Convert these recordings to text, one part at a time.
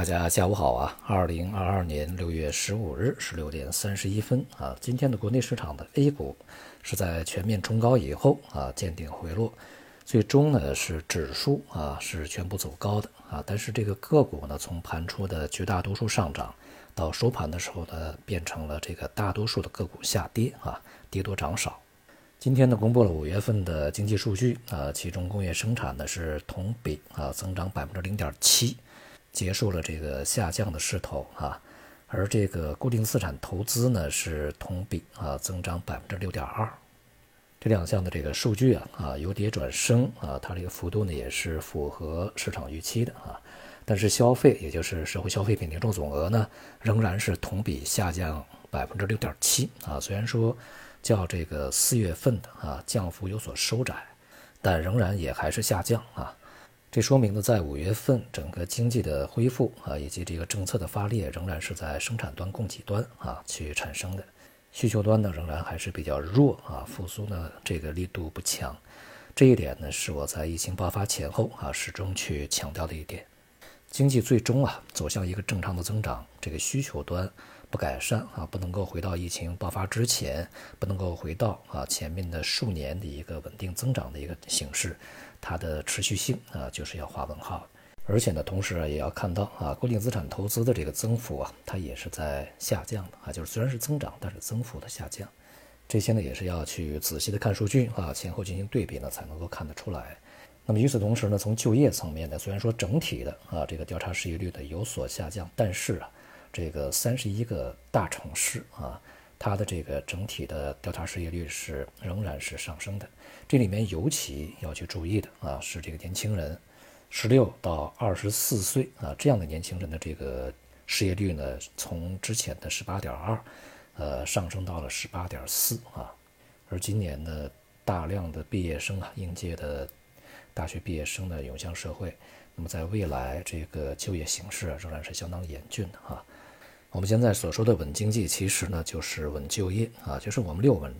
大家下午好啊！二零二二年六月十五日十六点三十一分啊，今天的国内市场的 A 股是在全面冲高以后啊见顶回落，最终呢是指数啊是全部走高的啊，但是这个个股呢从盘初的绝大多数上涨到收盘的时候呢变成了这个大多数的个股下跌啊，跌多涨少。今天呢公布了五月份的经济数据啊，其中工业生产呢是同比啊增长百分之零点七。结束了这个下降的势头啊，而这个固定资产投资呢是同比啊增长百分之六点二，这两项的这个数据啊啊由跌转升啊，它这个幅度呢也是符合市场预期的啊，但是消费也就是社会消费品零售总额呢仍然是同比下降百分之六点七啊，虽然说较这个四月份的啊降幅有所收窄，但仍然也还是下降啊。这说明呢，在五月份整个经济的恢复啊，以及这个政策的发力，仍然是在生产端、供给端啊去产生的，需求端呢仍然还是比较弱啊，复苏呢这个力度不强，这一点呢是我在疫情爆发前后啊始终去强调的一点。经济最终啊走向一个正常的增长，这个需求端不改善啊，不能够回到疫情爆发之前，不能够回到啊前面的数年的一个稳定增长的一个形式。它的持续性啊，就是要画问号，而且呢，同时啊，也要看到啊，固定资产投资的这个增幅啊，它也是在下降的啊，就是虽然是增长，但是增幅的下降，这些呢，也是要去仔细的看数据啊，前后进行对比呢，才能够看得出来。那么与此同时呢，从就业层面呢，虽然说整体的啊，这个调查失业率呢有所下降，但是啊，这个三十一个大城市啊。它的这个整体的调查失业率是仍然是上升的，这里面尤其要去注意的啊是这个年轻人，十六到二十四岁啊这样的年轻人的这个失业率呢，从之前的十八点二，呃上升到了十八点四啊，而今年呢大量的毕业生啊应届的大学毕业生呢涌向社会，那么在未来这个就业形势仍然是相当严峻的哈。我们现在所说的稳经济，其实呢就是稳就业啊，就是我们六稳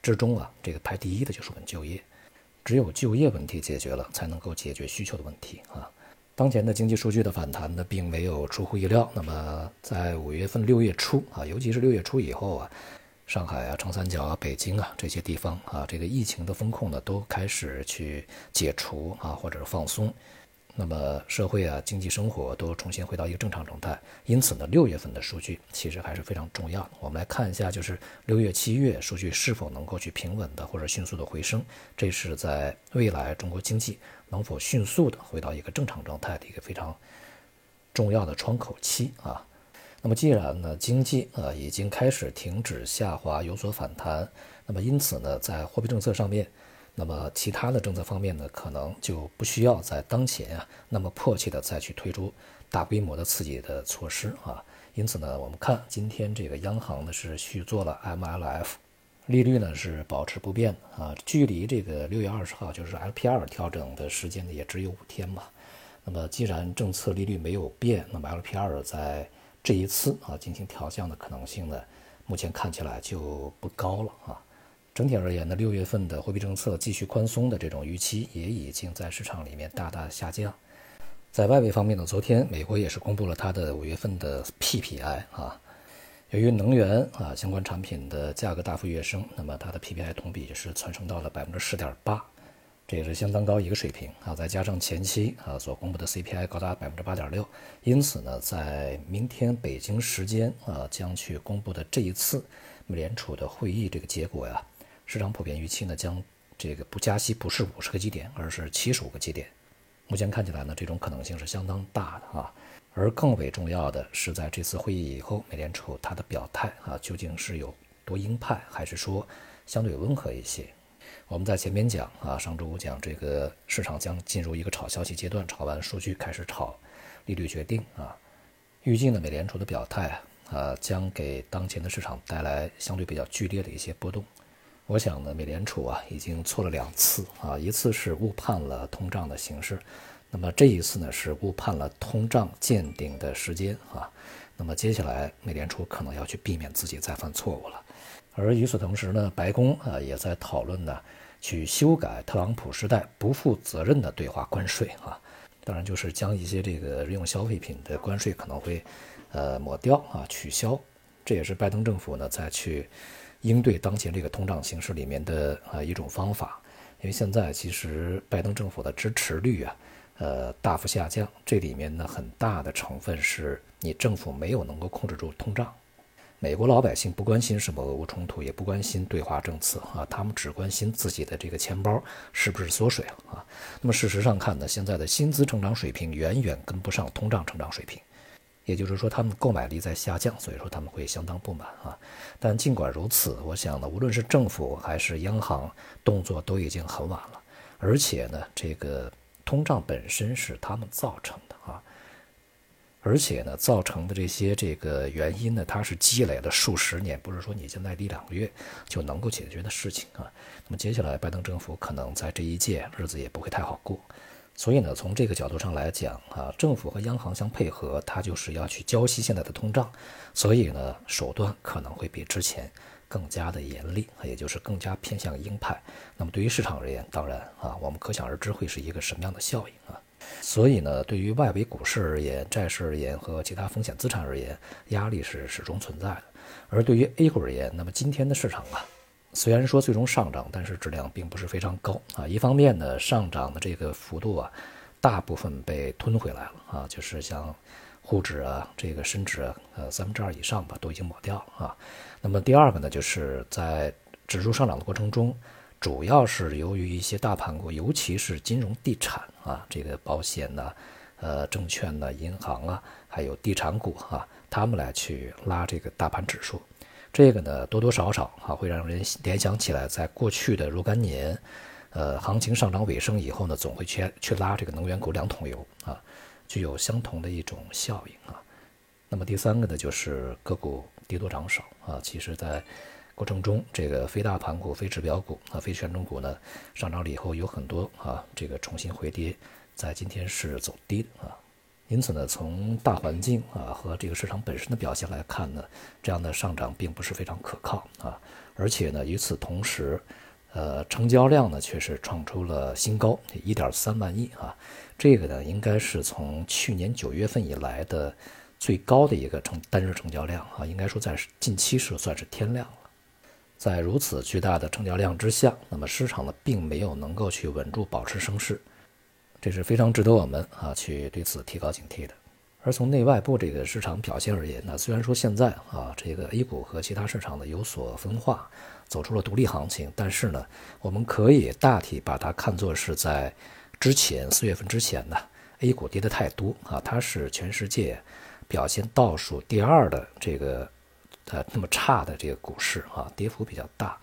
之中啊，这个排第一的就是稳就业。只有就业问题解决了，才能够解决需求的问题啊。当前的经济数据的反弹呢，并没有出乎意料。那么在五月份、六月初啊，尤其是六月初以后啊，上海啊、长三角啊、北京啊这些地方啊，这个疫情的风控呢，都开始去解除啊，或者是放松。那么社会啊，经济生活都重新回到一个正常状态，因此呢，六月份的数据其实还是非常重要。我们来看一下，就是六月、七月数据是否能够去平稳的或者迅速的回升，这是在未来中国经济能否迅速的回到一个正常状态的一个非常重要的窗口期啊。那么既然呢，经济啊已经开始停止下滑，有所反弹，那么因此呢，在货币政策上面。那么其他的政策方面呢，可能就不需要在当前啊那么迫切的再去推出大规模的刺激的措施啊。因此呢，我们看今天这个央行呢是续做了 MLF，利率呢是保持不变啊。距离这个六月二十号就是 LPR 调整的时间呢也只有五天嘛。那么既然政策利率没有变，那么 LPR 在这一次啊进行调降的可能性呢，目前看起来就不高了啊。整体而言呢，六月份的货币政策继续宽松的这种预期也已经在市场里面大大下降。在外围方面呢，昨天美国也是公布了它的五月份的 PPI 啊，由于能源啊相关产品的价格大幅跃升，那么它的 PPI 同比是蹿升到了百分之十点八，这也是相当高一个水平啊。再加上前期啊所公布的 CPI 高达百分之八点六，因此呢，在明天北京时间啊将去公布的这一次美联储的会议这个结果呀。市场普遍预期呢，将这个不加息不是五十个基点，而是七十五个基点。目前看起来呢，这种可能性是相当大的啊。而更为重要的是，在这次会议以后，美联储它的表态啊，究竟是有多鹰派，还是说相对温和一些？我们在前面讲啊，上周五讲这个市场将进入一个炒消息阶段，炒完数据开始炒利率决定啊。预计呢，美联储的表态啊，将给当前的市场带来相对比较剧烈的一些波动。我想呢，美联储啊已经错了两次啊，一次是误判了通胀的形势，那么这一次呢是误判了通胀见顶的时间啊，那么接下来美联储可能要去避免自己再犯错误了。而与此同时呢，白宫啊也在讨论呢，去修改特朗普时代不负责任的对华关税啊，当然就是将一些这个日用消费品的关税可能会呃抹掉啊取消，这也是拜登政府呢在去应对当前这个通胀形势里面的啊一种方法。因为现在其实拜登政府的支持率啊，呃大幅下降，这里面呢很大的成分是你政府没有能够控制住通胀。美国老百姓不关心什么俄乌冲突，也不关心对华政策啊，他们只关心自己的这个钱包是不是缩水了啊。那么事实上看呢，现在的薪资成长水平远远跟不上通胀成长水平。也就是说，他们购买力在下降，所以说他们会相当不满啊。但尽管如此，我想呢，无论是政府还是央行，动作都已经很晚了。而且呢，这个通胀本身是他们造成的啊。而且呢，造成的这些这个原因呢，它是积累了数十年，不是说你现在一两个月就能够解决的事情啊。那么接下来，拜登政府可能在这一届日子也不会太好过。所以呢，从这个角度上来讲啊，政府和央行相配合，它就是要去浇熄现在的通胀，所以呢，手段可能会比之前更加的严厉，也就是更加偏向鹰派。那么对于市场而言，当然啊，我们可想而知会是一个什么样的效应啊。所以呢，对于外围股市而言、债市而言和其他风险资产而言，压力是始终存在的。而对于 A 股而言，那么今天的市场啊。虽然说最终上涨，但是质量并不是非常高啊。一方面呢，上涨的这个幅度啊，大部分被吞回来了啊，就是像沪指啊，这个深指啊，呃三分之二以上吧，都已经抹掉了啊。那么第二个呢，就是在指数上涨的过程中，主要是由于一些大盘股，尤其是金融地产啊，这个保险呐，呃证券呐，银行啊，还有地产股啊，他们来去拉这个大盘指数。这个呢，多多少少啊，会让人联想起来，在过去的若干年，呃，行情上涨尾声以后呢，总会去去拉这个能源股两桶油啊，具有相同的一种效应啊。那么第三个呢，就是个股跌多涨少啊。其实，在过程中，这个非大盘股、非指标股啊、非权重股呢，上涨了以后，有很多啊，这个重新回跌，在今天是走低的啊。因此呢，从大环境啊和这个市场本身的表现来看呢，这样的上涨并不是非常可靠啊。而且呢，与此同时，呃，成交量呢却是创出了新高，一点三万亿啊。这个呢，应该是从去年九月份以来的最高的一个成单日成交量啊。应该说在近期是算是天量了。在如此巨大的成交量之下，那么市场呢并没有能够去稳住、保持升势。这是非常值得我们啊去对此提高警惕的。而从内外部这个市场表现而言，那虽然说现在啊这个 A 股和其他市场呢有所分化，走出了独立行情，但是呢，我们可以大体把它看作是在之前四月份之前呢，A 股跌得太多啊，它是全世界表现倒数第二的这个呃那么差的这个股市啊，跌幅比较大。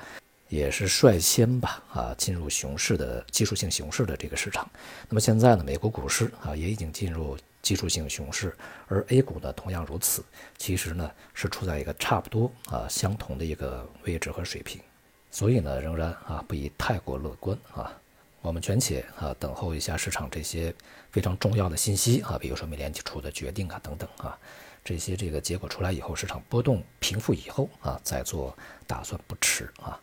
也是率先吧啊进入熊市的技术性熊市的这个市场。那么现在呢，美国股市啊也已经进入技术性熊市，而 A 股呢同样如此。其实呢是处在一个差不多啊相同的一个位置和水平，所以呢仍然啊不宜太过乐观啊。我们权且啊等候一下市场这些非常重要的信息啊，比如说美联储的决定啊等等啊，这些这个结果出来以后，市场波动平复以后啊再做打算不迟啊。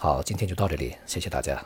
好，今天就到这里，谢谢大家。